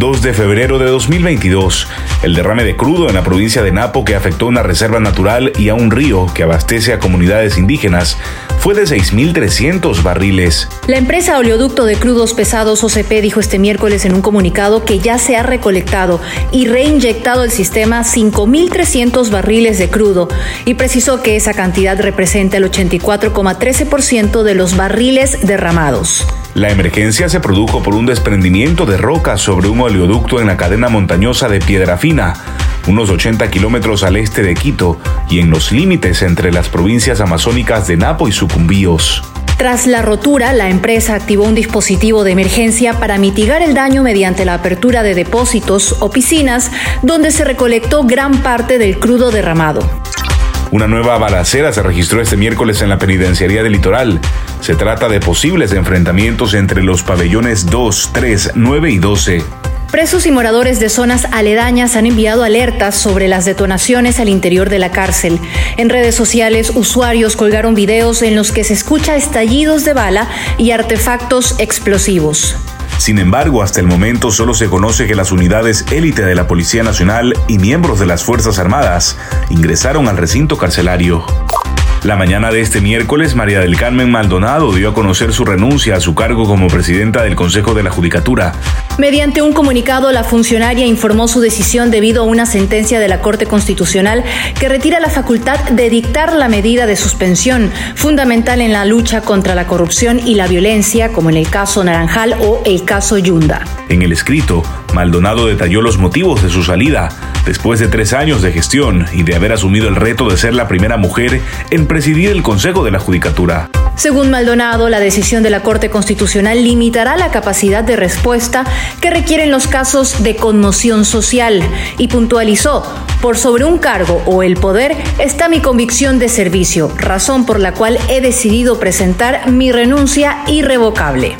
2 de febrero de 2022. El derrame de crudo en la provincia de Napo que afectó una reserva natural y a un río que abastece a comunidades indígenas fue de 6.300 barriles. La empresa Oleoducto de Crudos Pesados OCP dijo este miércoles en un comunicado que ya se ha recolectado y reinyectado el sistema 5.300 barriles de crudo y precisó que esa cantidad representa el 84,13% de los barriles derramados. La emergencia se produjo por un desprendimiento de roca sobre un oleoducto en la cadena montañosa de Piedra Fina, unos 80 kilómetros al este de Quito y en los límites entre las provincias amazónicas de Napo y Sucumbíos. Tras la rotura, la empresa activó un dispositivo de emergencia para mitigar el daño mediante la apertura de depósitos o piscinas donde se recolectó gran parte del crudo derramado. Una nueva balacera se registró este miércoles en la penitenciaría del litoral. Se trata de posibles enfrentamientos entre los pabellones 2, 3, 9 y 12. Presos y moradores de zonas aledañas han enviado alertas sobre las detonaciones al interior de la cárcel. En redes sociales, usuarios colgaron videos en los que se escucha estallidos de bala y artefactos explosivos. Sin embargo, hasta el momento solo se conoce que las unidades élite de la Policía Nacional y miembros de las Fuerzas Armadas ingresaron al recinto carcelario. La mañana de este miércoles, María del Carmen Maldonado dio a conocer su renuncia a su cargo como presidenta del Consejo de la Judicatura. Mediante un comunicado, la funcionaria informó su decisión debido a una sentencia de la Corte Constitucional que retira la facultad de dictar la medida de suspensión, fundamental en la lucha contra la corrupción y la violencia, como en el caso Naranjal o el caso Yunda. En el escrito, Maldonado detalló los motivos de su salida, después de tres años de gestión y de haber asumido el reto de ser la primera mujer en presidir el Consejo de la Judicatura. Según Maldonado, la decisión de la Corte Constitucional limitará la capacidad de respuesta que requieren los casos de conmoción social y puntualizó, por sobre un cargo o el poder está mi convicción de servicio, razón por la cual he decidido presentar mi renuncia irrevocable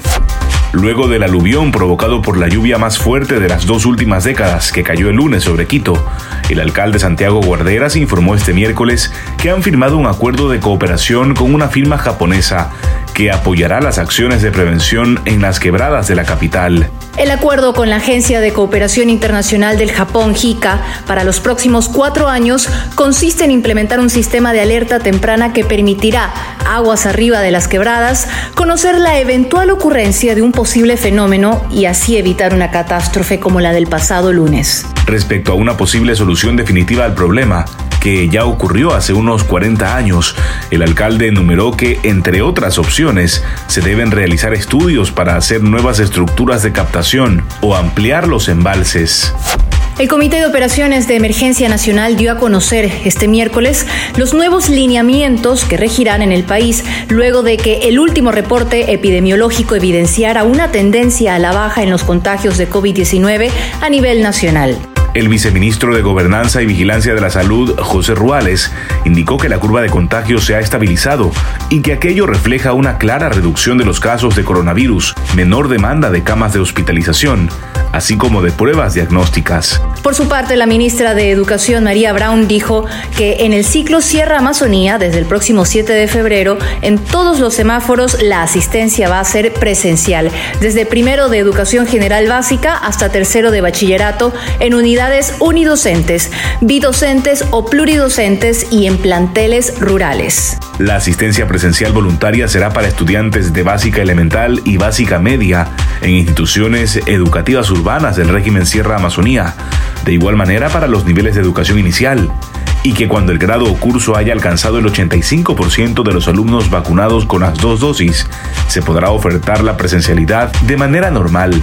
luego del aluvión provocado por la lluvia más fuerte de las dos últimas décadas que cayó el lunes sobre Quito. El alcalde Santiago Guarderas informó este miércoles que han firmado un acuerdo de cooperación con una firma japonesa que apoyará las acciones de prevención en las quebradas de la capital. El acuerdo con la Agencia de Cooperación Internacional del Japón, JICA, para los próximos cuatro años consiste en implementar un sistema de alerta temprana que permitirá, aguas arriba de las quebradas, conocer la eventual ocurrencia de un posible fenómeno y así evitar una catástrofe como la del pasado lunes. Respecto a una posible solución definitiva al problema, que ya ocurrió hace unos 40 años. El alcalde enumeró que, entre otras opciones, se deben realizar estudios para hacer nuevas estructuras de captación o ampliar los embalses. El Comité de Operaciones de Emergencia Nacional dio a conocer este miércoles los nuevos lineamientos que regirán en el país luego de que el último reporte epidemiológico evidenciara una tendencia a la baja en los contagios de COVID-19 a nivel nacional. El viceministro de Gobernanza y Vigilancia de la Salud, José Ruales, indicó que la curva de contagios se ha estabilizado y que aquello refleja una clara reducción de los casos de coronavirus, menor demanda de camas de hospitalización, así como de pruebas diagnósticas. Por su parte, la ministra de Educación, María Brown, dijo que en el ciclo Sierra Amazonía, desde el próximo 7 de febrero, en todos los semáforos la asistencia va a ser presencial, desde primero de Educación General Básica hasta tercero de Bachillerato, en unidades unidocentes, bidocentes o pluridocentes y en planteles rurales. La asistencia presencial voluntaria será para estudiantes de básica elemental y básica media en instituciones educativas urbanas del régimen Sierra Amazonía, de igual manera para los niveles de educación inicial y que cuando el grado o curso haya alcanzado el 85% de los alumnos vacunados con las dos dosis, se podrá ofertar la presencialidad de manera normal.